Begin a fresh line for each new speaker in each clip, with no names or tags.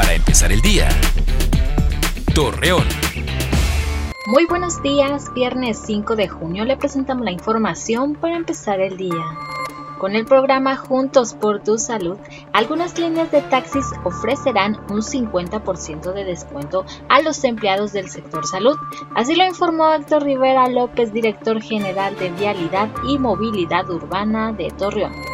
para empezar el día. Torreón.
Muy buenos días, viernes 5 de junio le presentamos la información para empezar el día. Con el programa Juntos por tu Salud, algunas líneas de taxis ofrecerán un 50% de descuento a los empleados del sector salud. Así lo informó Héctor Rivera López, director general de Vialidad y Movilidad Urbana de Torreón.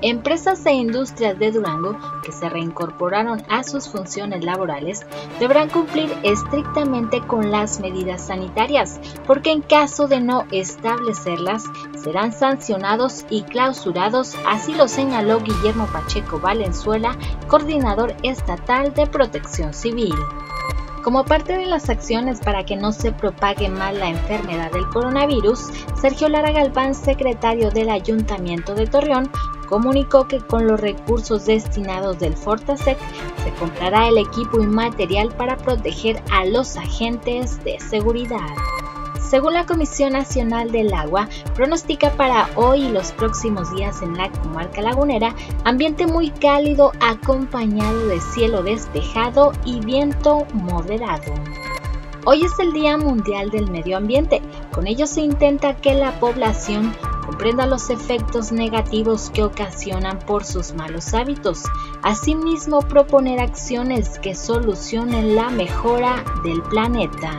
Empresas e industrias de Durango que se reincorporaron a sus funciones laborales deberán cumplir estrictamente con las medidas sanitarias, porque en caso de no establecerlas serán sancionados y clausurados, así lo señaló Guillermo Pacheco Valenzuela, coordinador estatal de protección civil. Como parte de las acciones para que no se propague más la enfermedad del coronavirus, Sergio Lara Galván, secretario del Ayuntamiento de Torreón, comunicó que con los recursos destinados del Fortasec se comprará el equipo y material para proteger a los agentes de seguridad. Según la Comisión Nacional del Agua, pronostica para hoy y los próximos días en la comarca lagunera ambiente muy cálido acompañado de cielo despejado y viento moderado. Hoy es el Día Mundial del Medio Ambiente. Con ello se intenta que la población comprenda los efectos negativos que ocasionan por sus malos hábitos. Asimismo, proponer acciones que solucionen la mejora del planeta.